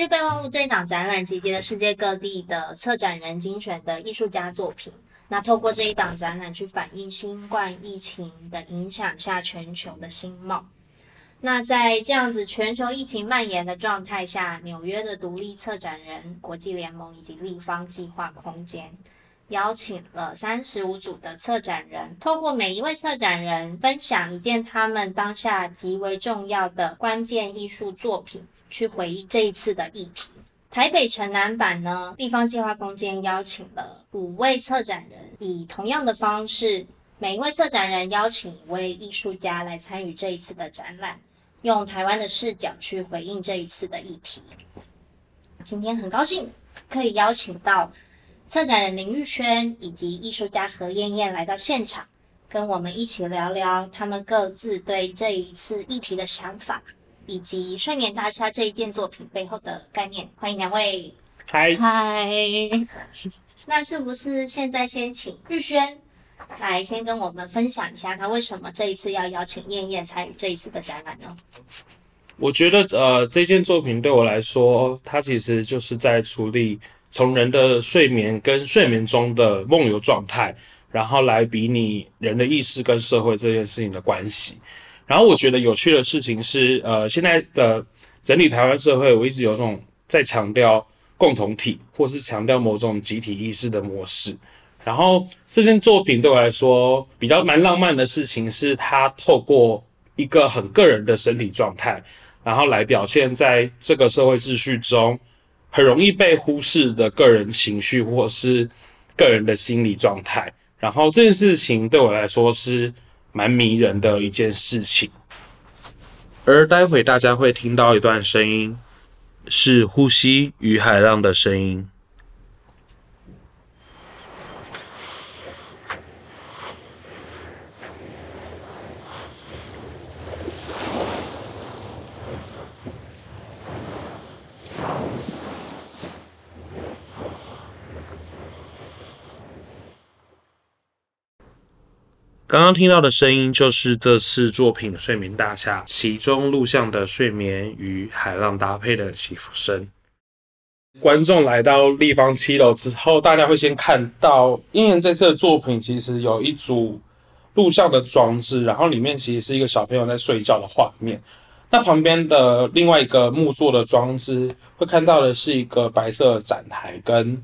日备忘录这一档展览集结了世界各地的策展人精选的艺术家作品。那透过这一档展览去反映新冠疫情的影响下全球的新貌。那在这样子全球疫情蔓延的状态下，纽约的独立策展人国际联盟以及立方计划空间。邀请了三十五组的策展人，透过每一位策展人分享一件他们当下极为重要的关键艺术作品，去回忆这一次的议题。台北城南版呢，地方计划空间邀请了五位策展人，以同样的方式，每一位策展人邀请一位艺术家来参与这一次的展览，用台湾的视角去回应这一次的议题。今天很高兴可以邀请到。策展人林玉轩以及艺术家何燕燕来到现场，跟我们一起聊聊他们各自对这一次议题的想法，以及睡眠大厦这一件作品背后的概念。欢迎两位。嗨嗨。那是不是现在先请玉轩来先跟我们分享一下，他为什么这一次要邀请燕燕参与这一次的展览呢？我觉得，呃，这件作品对我来说，它其实就是在处理。从人的睡眠跟睡眠中的梦游状态，然后来比拟人的意识跟社会这件事情的关系。然后我觉得有趣的事情是，呃，现在的整体台湾社会，我一直有种在强调共同体，或是强调某种集体意识的模式。然后这件作品对我来说比较蛮浪漫的事情，是它透过一个很个人的身体状态，然后来表现在这个社会秩序中。很容易被忽视的个人情绪，或是个人的心理状态，然后这件事情对我来说是蛮迷人的一件事情。而待会大家会听到一段声音，是呼吸与海浪的声音。刚刚听到的声音就是这次作品《睡眠大厦》其中录像的睡眠与海浪搭配的起伏声。观众来到立方七楼之后，大家会先看到，因为这次的作品其实有一组录像的装置，然后里面其实是一个小朋友在睡觉的画面。那旁边的另外一个木作的装置，会看到的是一个白色展台，跟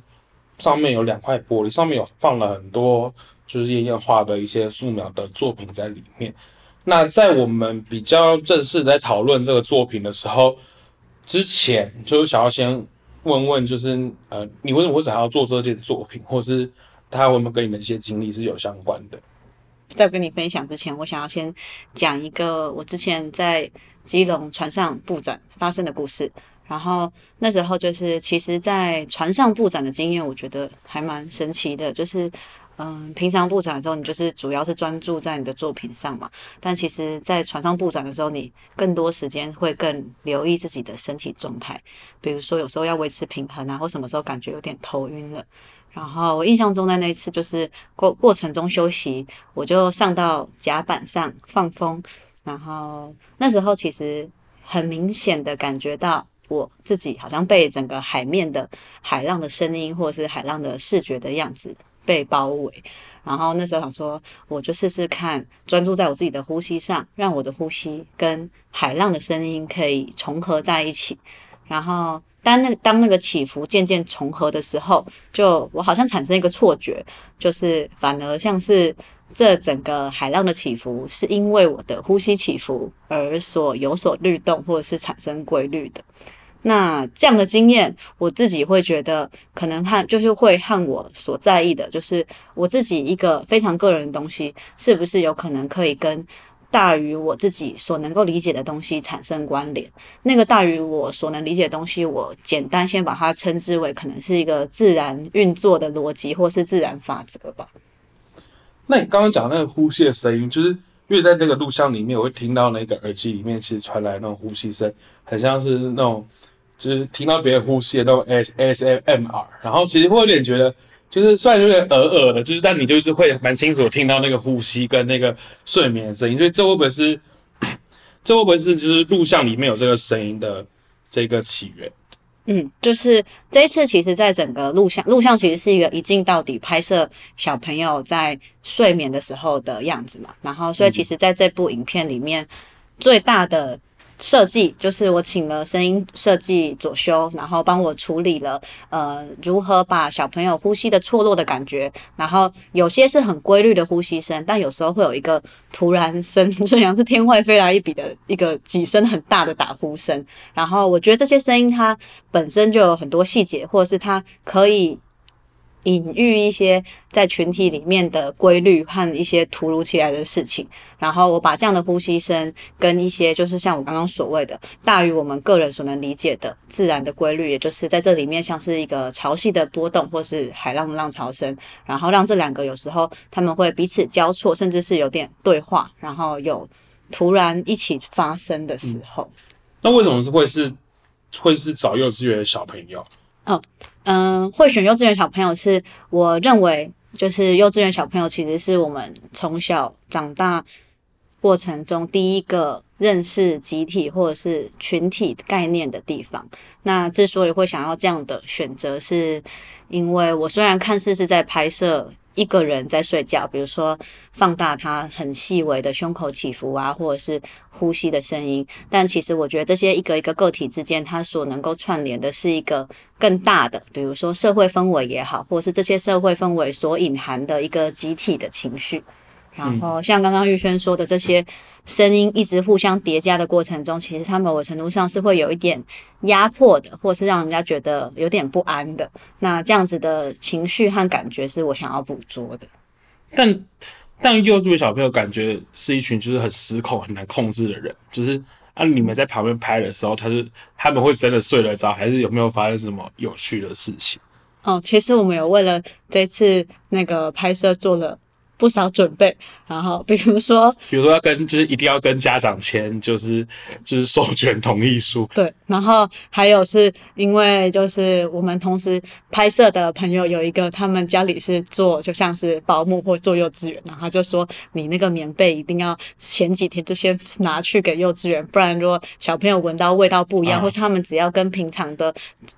上面有两块玻璃，上面有放了很多。就是燕燕画的一些素描的作品在里面。那在我们比较正式在讨论这个作品的时候，之前就想要先问问，就是呃，你为什么会想要做这件作品，或是他会不会跟你们一些经历是有相关的？在跟你分享之前，我想要先讲一个我之前在基隆船上布展发生的故事。然后那时候就是，其实，在船上布展的经验，我觉得还蛮神奇的，就是。嗯，平常布展的时候，你就是主要是专注在你的作品上嘛。但其实，在船上布展的时候，你更多时间会更留意自己的身体状态。比如说，有时候要维持平衡啊，或什么时候感觉有点头晕了。然后我印象中，在那一次就是过过程中休息，我就上到甲板上放风。然后那时候其实很明显的感觉到我自己好像被整个海面的海浪的声音，或者是海浪的视觉的样子。被包围，然后那时候想说，我就试试看，专注在我自己的呼吸上，让我的呼吸跟海浪的声音可以重合在一起。然后当那当那个起伏渐渐重合的时候，就我好像产生一个错觉，就是反而像是这整个海浪的起伏是因为我的呼吸起伏而所有所律动，或者是产生规律的。那这样的经验，我自己会觉得，可能和就是会和我所在意的，就是我自己一个非常个人的东西，是不是有可能可以跟大于我自己所能够理解的东西产生关联？那个大于我所能理解的东西，我简单先把它称之为可能是一个自然运作的逻辑，或是自然法则吧。那你刚刚讲那个呼吸的声音，就是因为在那个录像里面，我会听到那个耳机里面其实传来那种呼吸声，很像是那种。就是听到别人呼吸的那种 S S M M R，然后其实会有点觉得，就是虽然有点耳耳的，就是但你就是会蛮清楚听到那个呼吸跟那个睡眠的声音，所以这会不会是，这会不会是就是录像里面有这个声音的这个起源？嗯，就是这一次，其实在整个录像，录像其实是一个一镜到底拍摄小朋友在睡眠的时候的样子嘛。然后，所以其实在这部影片里面，最大的。设计就是我请了声音设计左修，然后帮我处理了呃如何把小朋友呼吸的错落的感觉，然后有些是很规律的呼吸声，但有时候会有一个突然声，就像是天外飞来一笔的一个几声很大的打呼声。然后我觉得这些声音它本身就有很多细节，或者是它可以。隐喻一些在群体里面的规律和一些突如其来的事情，然后我把这样的呼吸声跟一些就是像我刚刚所谓的大于我们个人所能理解的自然的规律，也就是在这里面像是一个潮汐的波动或是海浪的浪潮声，然后让这两个有时候他们会彼此交错，甚至是有点对话，然后有突然一起发生的时候。那为什么会是会是找幼稚园的小朋友？哦，嗯，会选幼稚园小朋友是我认为，就是幼稚园小朋友其实是我们从小长大过程中第一个认识集体或者是群体概念的地方。那之所以会想要这样的选择，是因为我虽然看似是在拍摄。一个人在睡觉，比如说放大他很细微的胸口起伏啊，或者是呼吸的声音。但其实我觉得这些一个一个个体之间，它所能够串联的是一个更大的，比如说社会氛围也好，或是这些社会氛围所隐含的一个集体的情绪。然后像刚刚玉轩说的这些。声音一直互相叠加的过程中，其实他们某个程度上是会有一点压迫的，或是让人家觉得有点不安的。那这样子的情绪和感觉是我想要捕捉的。但但幼稚园小朋友感觉是一群就是很失控、很难控制的人。就是啊，你们在旁边拍的时候，他是他们会真的睡得着，还是有没有发生什么有趣的事情？哦，其实我们有为了这次那个拍摄做了。不少准备，然后比如说，比如说要跟，就是一定要跟家长签，就是就是授权同意书。对，然后还有是因为就是我们同时拍摄的朋友有一个，他们家里是做就像是保姆或做幼稚园，然后他就说你那个棉被一定要前几天就先拿去给幼稚园，不然如果小朋友闻到味道不一样，啊、或是他们只要跟平常的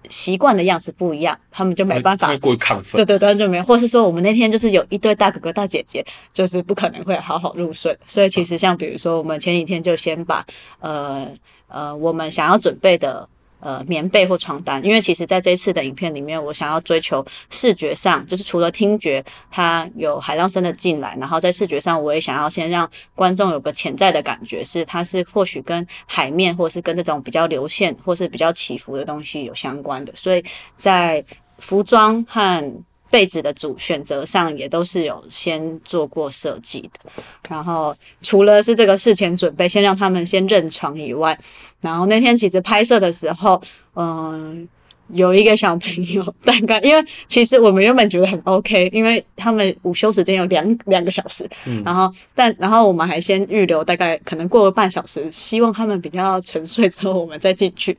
习惯的样子不一样，他们就没办法。会过于亢奋。对对对，就没，或是说我们那天就是有一对大哥哥大姐就是不可能会好好入睡，所以其实像比如说，我们前几天就先把呃呃我们想要准备的呃棉被或床单，因为其实在这次的影片里面，我想要追求视觉上，就是除了听觉它有海浪声的进来，然后在视觉上，我也想要先让观众有个潜在的感觉，是它是或许跟海面或是跟这种比较流线或是比较起伏的东西有相关的，所以在服装和被子的主选择上也都是有先做过设计的，然后除了是这个事前准备，先让他们先认床以外，然后那天其实拍摄的时候，嗯。有一个小朋友，大概因为其实我们原本觉得很 OK，因为他们午休时间有两两个小时，嗯，然后但然后我们还先预留大概可能过了半小时，希望他们比较沉睡之后我们再进去。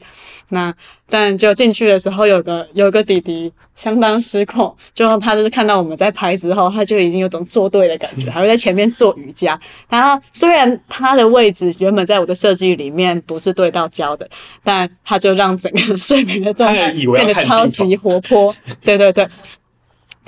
那但就进去的时候，有个有个弟弟相当失控，就他就是看到我们在拍之后，他就已经有种做对的感觉，还会在前面做瑜伽。然后虽然他的位置原本在我的设计里面不是对到焦的，但他就让整个睡眠的状态。变得超级活泼，对对对。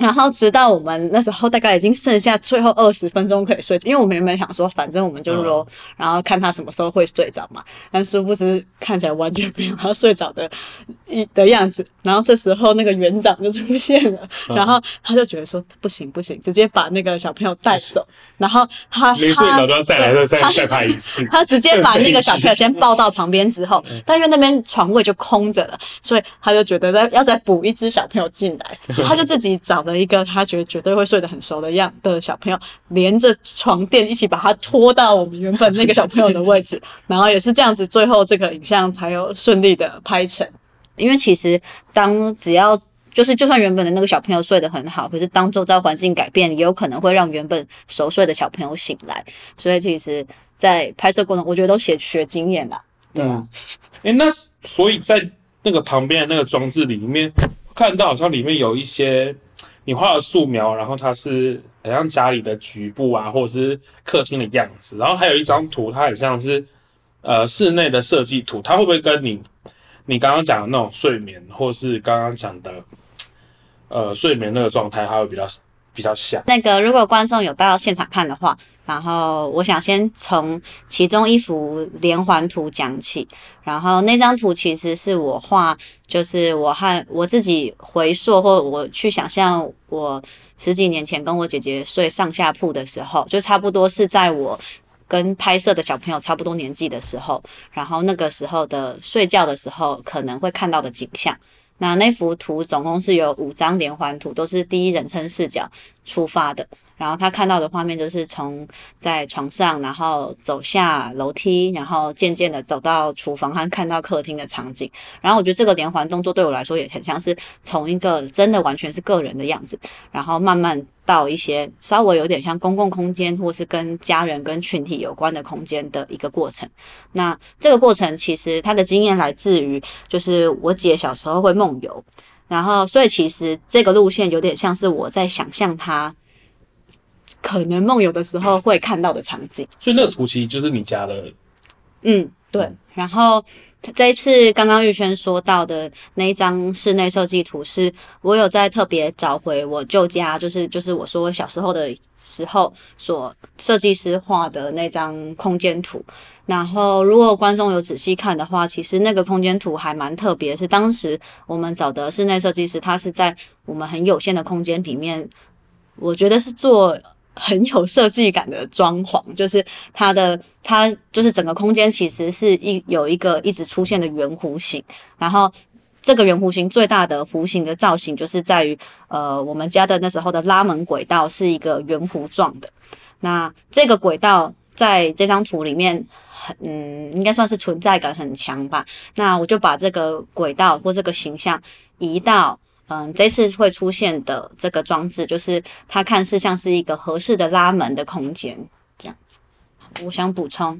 然后直到我们那时候大概已经剩下最后二十分钟可以睡，因为我们原本想说，反正我们就揉，然后看他什么时候会睡着嘛。但殊不知看起来完全没有他睡着的一的样子。然后这时候那个园长就出现了，然后他就觉得说不行不行，直接把那个小朋友带走。然后他没睡着就要再来再再再拍一次。他直接把那个小朋友先抱到旁边 之后，但因为那边床位就空着了，所以他就觉得再要再补一只小朋友进来，他就自己找了。一个他觉得绝对会睡得很熟的样的小朋友，连着床垫一起把他拖到我们原本那个小朋友的位置，然后也是这样子，最后这个影像才有顺利的拍成。因为其实当只要就是就算原本的那个小朋友睡得很好，可是当周遭环境改变，也有可能会让原本熟睡的小朋友醒来。所以其实，在拍摄过程，我觉得都学学经验啦。对啊，诶、欸，那所以在那个旁边的那个装置里面。看到好像里面有一些你画的素描，然后它是很像家里的局部啊，或者是客厅的样子，然后还有一张图，它很像是呃室内的设计图，它会不会跟你你刚刚讲的那种睡眠，或是刚刚讲的呃睡眠那个状态，它会比较比较像。那个如果观众有到现场看的话，然后我想先从其中一幅连环图讲起。然后那张图其实是我画，就是我和我自己回溯，或我去想象我十几年前跟我姐姐睡上下铺的时候，就差不多是在我。跟拍摄的小朋友差不多年纪的时候，然后那个时候的睡觉的时候可能会看到的景象。那那幅图总共是有五张连环图，都是第一人称视角出发的。然后他看到的画面就是从在床上，然后走下楼梯，然后渐渐的走到厨房和看到客厅的场景。然后我觉得这个连环动作对我来说也很像是从一个真的完全是个人的样子，然后慢慢到一些稍微有点像公共空间或是跟家人跟群体有关的空间的一个过程。那这个过程其实他的经验来自于就是我姐小时候会梦游，然后所以其实这个路线有点像是我在想象他。可能梦游的时候会看到的场景，所以那个图其实就是你家的。嗯，对。然后这一次刚刚玉轩说到的那一张室内设计图，是我有在特别找回我旧家，就是就是我说我小时候的时候所设计师画的那张空间图。然后如果观众有仔细看的话，其实那个空间图还蛮特别，是当时我们找的室内设计师，他是在我们很有限的空间里面，我觉得是做。很有设计感的装潢，就是它的，它就是整个空间其实是一有一个一直出现的圆弧形，然后这个圆弧形最大的弧形的造型就是在于，呃，我们家的那时候的拉门轨道是一个圆弧状的，那这个轨道在这张图里面很，嗯，应该算是存在感很强吧，那我就把这个轨道或这个形象移到。嗯，这次会出现的这个装置，就是它看似像是一个合适的拉门的空间这样子。我想补充，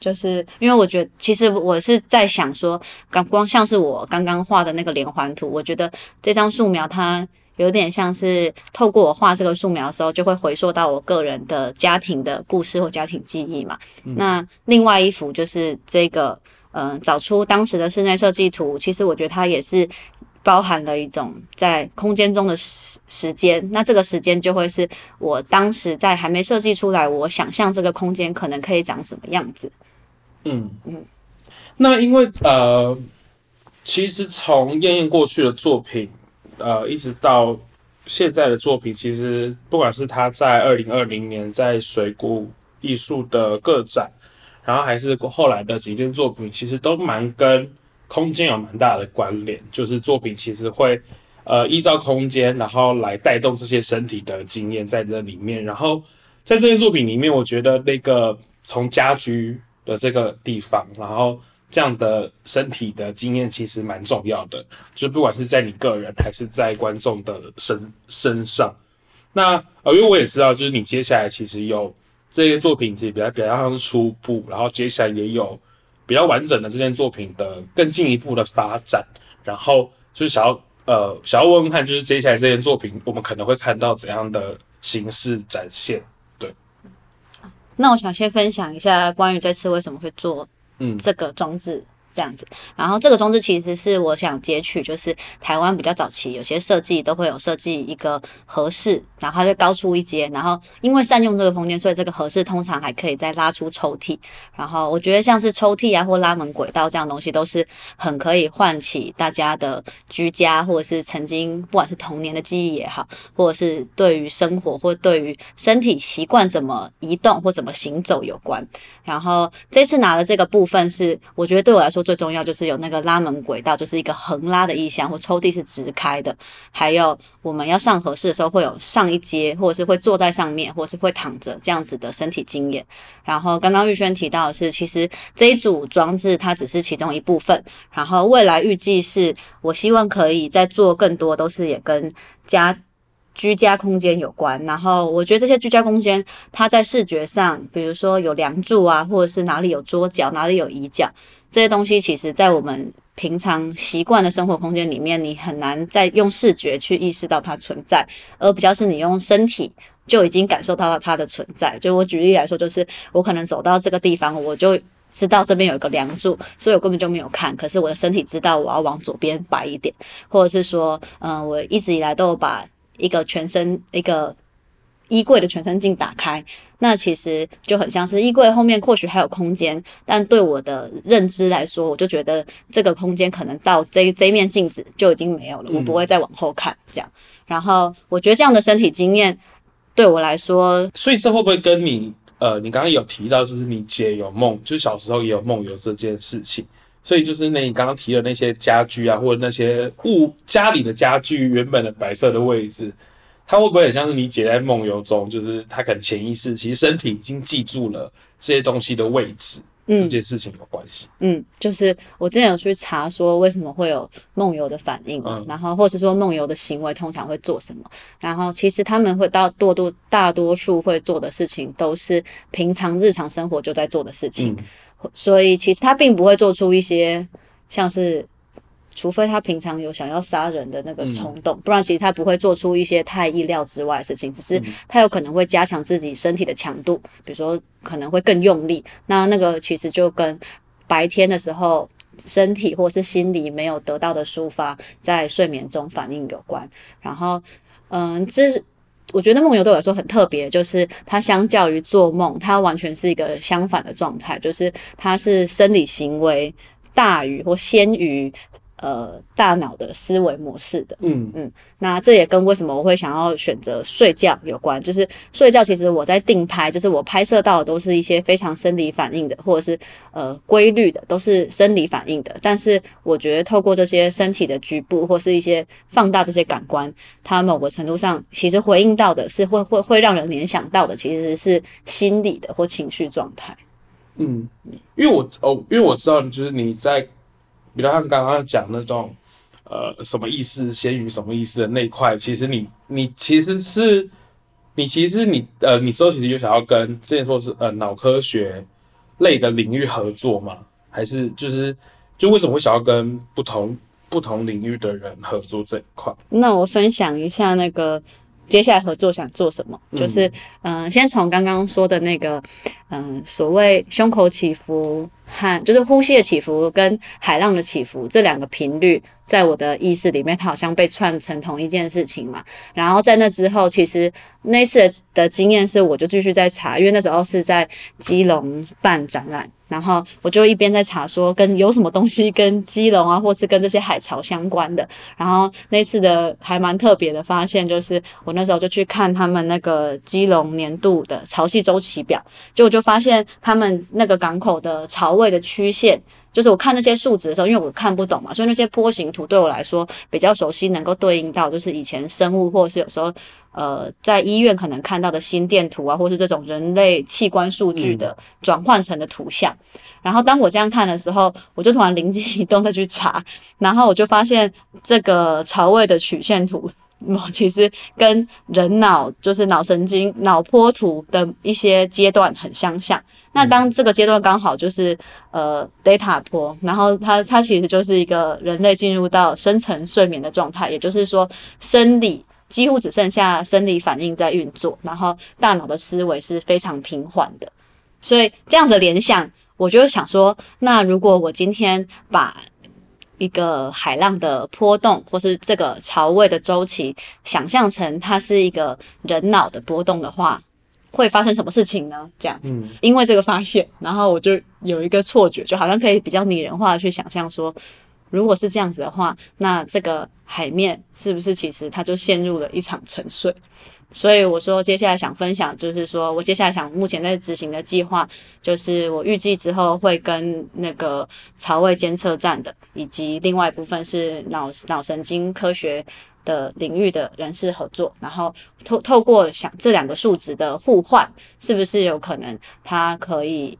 就是因为我觉得，其实我是在想说，刚光像是我刚刚画的那个连环图，我觉得这张素描它有点像是透过我画这个素描的时候，就会回溯到我个人的家庭的故事或家庭记忆嘛。嗯、那另外一幅就是这个，嗯，找出当时的室内设计图，其实我觉得它也是。包含了一种在空间中的时时间，那这个时间就会是我当时在还没设计出来，我想象这个空间可能可以长什么样子。嗯嗯，那因为呃，其实从燕燕过去的作品，呃，一直到现在的作品，其实不管是他在二零二零年在水谷艺术的个展，然后还是后来的几件作品，其实都蛮跟。空间有蛮大的关联，就是作品其实会，呃，依照空间，然后来带动这些身体的经验在这里面。然后在这件作品里面，我觉得那个从家居的这个地方，然后这样的身体的经验其实蛮重要的，就不管是在你个人还是在观众的身身上。那呃，因为我也知道，就是你接下来其实有这些作品，其实比较比较像是初步，然后接下来也有。比较完整的这件作品的更进一步的发展，然后就是想要呃想要问问看，就是接下来这件作品我们可能会看到怎样的形式展现？对。那我想先分享一下关于这次为什么会做嗯这个装置。这样子，然后这个装置其实是我想截取，就是台湾比较早期有些设计都会有设计一个和室，然后它就高出一阶，然后因为善用这个空间，所以这个和室通常还可以再拉出抽屉。然后我觉得像是抽屉啊或拉门轨道这样东西，都是很可以唤起大家的居家，或者是曾经不管是童年的记忆也好，或者是对于生活或对于身体习惯怎么移动或怎么行走有关。然后这次拿的这个部分是，我觉得对我来说最重要，就是有那个拉门轨道，就是一个横拉的意象，或抽屉是直开的。还有我们要上合适的时候，会有上一阶，或者是会坐在上面，或者是会躺着这样子的身体经验。然后刚刚玉轩提到的是，其实这一组装置它只是其中一部分。然后未来预计是我希望可以再做更多，都是也跟家。居家空间有关，然后我觉得这些居家空间，它在视觉上，比如说有梁柱啊，或者是哪里有桌角，哪里有椅脚，这些东西，其实在我们平常习惯的生活空间里面，你很难再用视觉去意识到它存在，而比较是你用身体就已经感受到了它的存在。就我举例来说，就是我可能走到这个地方，我就知道这边有一个梁柱，所以我根本就没有看。可是我的身体知道我要往左边摆一点，或者是说，嗯、我一直以来都有把一个全身一个衣柜的全身镜打开。那其实就很像是衣柜后面或许还有空间，但对我的认知来说，我就觉得这个空间可能到这这面镜子就已经没有了，我不会再往后看这样。然后我觉得这样的身体经验对我来说，所以这会不会跟你？呃，你刚刚有提到，就是你姐有梦，就是小时候也有梦游这件事情，所以就是那你刚刚提的那些家具啊，或者那些物家里的家具原本的白色的位置，它会不会很像是你姐在梦游中，就是她可能潜意识其实身体已经记住了这些东西的位置？这件事情有关系，嗯，就是我之前有去查说为什么会有梦游的反应，嗯，然后或是说梦游的行为通常会做什么，然后其实他们会到多多大多数会做的事情都是平常日常生活就在做的事情，嗯，所以其实他并不会做出一些像是。除非他平常有想要杀人的那个冲动，不然其实他不会做出一些太意料之外的事情。只是他有可能会加强自己身体的强度，比如说可能会更用力。那那个其实就跟白天的时候身体或是心理没有得到的抒发，在睡眠中反应有关。然后，嗯，这我觉得梦游对我来说很特别，就是它相较于做梦，它完全是一个相反的状态，就是它是生理行为大于或先于。呃，大脑的思维模式的，嗯嗯，那这也跟为什么我会想要选择睡觉有关。就是睡觉，其实我在定拍，就是我拍摄到的都是一些非常生理反应的，或者是呃规律的，都是生理反应的。但是我觉得透过这些身体的局部或是一些放大这些感官，它某个程度上其实回应到的是会会会让人联想到的，其实是心理的或情绪状态。嗯，因为我哦，因为我知道，就是你在。比如像刚刚讲那种，呃，什么意思先于什么意思的那一块，其实你你其实是，你其实你呃，你之后其实就想要跟之前说是呃脑科学类的领域合作吗？还是就是就为什么会想要跟不同不同领域的人合作这一块？那我分享一下那个接下来合作想做什么，就是嗯、呃，先从刚刚说的那个嗯、呃，所谓胸口起伏。和就是呼吸的起伏跟海浪的起伏这两个频率，在我的意识里面，它好像被串成同一件事情嘛。然后在那之后，其实那次的经验是，我就继续在查，因为那时候是在基隆办展览。然后我就一边在查说跟有什么东西跟基隆啊，或是跟这些海潮相关的。然后那次的还蛮特别的发现，就是我那时候就去看他们那个基隆年度的潮汐周期表，结果就发现他们那个港口的潮位的曲线，就是我看那些数值的时候，因为我看不懂嘛，所以那些波形图对我来说比较熟悉，能够对应到就是以前生物或者是有时候。呃，在医院可能看到的心电图啊，或是这种人类器官数据的转换成的图像。嗯。然后当我这样看的时候，我就突然灵机一动的去查，然后我就发现这个潮位的曲线图，其实跟人脑就是脑神经脑波图的一些阶段很相像。那当这个阶段刚好就是呃 data 波，然后它它其实就是一个人类进入到深层睡眠的状态，也就是说生理。几乎只剩下生理反应在运作，然后大脑的思维是非常平缓的。所以这样的联想，我就想说，那如果我今天把一个海浪的波动，或是这个潮位的周期，想象成它是一个人脑的波动的话，会发生什么事情呢？这样子，因为这个发现，然后我就有一个错觉，就好像可以比较拟人化的去想象说。如果是这样子的话，那这个海面是不是其实它就陷入了一场沉睡？所以我说接下来想分享，就是说我接下来想目前在执行的计划，就是我预计之后会跟那个潮位监测站的，以及另外一部分是脑脑神经科学的领域的人士合作，然后透透过想这两个数值的互换，是不是有可能它可以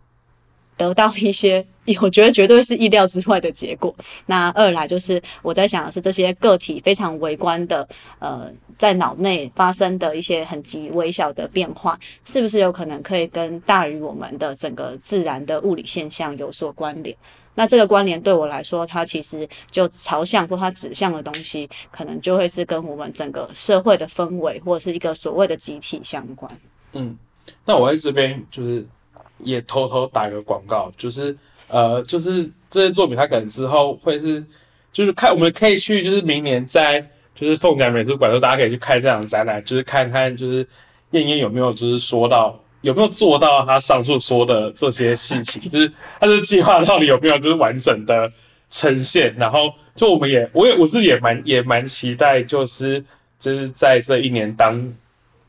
得到一些？我觉得绝对是意料之外的结果。那二来就是我在想的是这些个体非常微观的，呃，在脑内发生的一些很极微小的变化，是不是有可能可以跟大于我们的整个自然的物理现象有所关联？那这个关联对我来说，它其实就朝向或它指向的东西，可能就会是跟我们整个社会的氛围或者是一个所谓的集体相关。嗯，那我在这边就是。也偷偷打个广告，就是呃，就是这些作品，它可能之后会是，就是看我们可以去，就是明年在就是凤甲美术馆，就大家可以去看这场展览，就是看看就是燕燕有没有就是说到有没有做到他上述说的这些事情，就是他的计划到底有没有就是完整的呈现，然后就我们也我也我自己也蛮也蛮期待，就是就是在这一年当。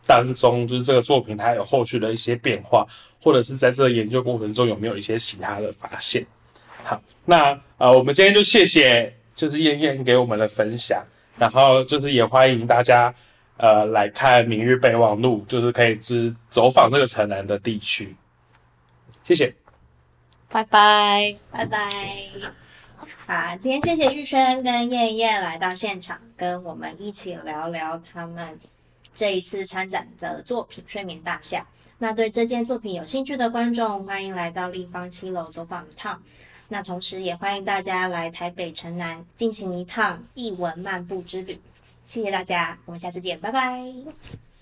当中就是这个作品，它有后续的一些变化，或者是在这个研究过程中有没有一些其他的发现？好，那呃，我们今天就谢谢就是燕燕给我们的分享，然后就是也欢迎大家呃来看《明日备忘录》，就是可以之走访这个城南的地区。谢谢，拜拜，拜拜。好，今天谢谢玉轩跟燕燕来到现场，跟我们一起聊聊他们。这一次参展的作品《睡眠大厦》，那对这件作品有兴趣的观众，欢迎来到立方七楼走访一趟。那同时也欢迎大家来台北城南进行一趟艺文漫步之旅。谢谢大家，我们下次见，拜拜。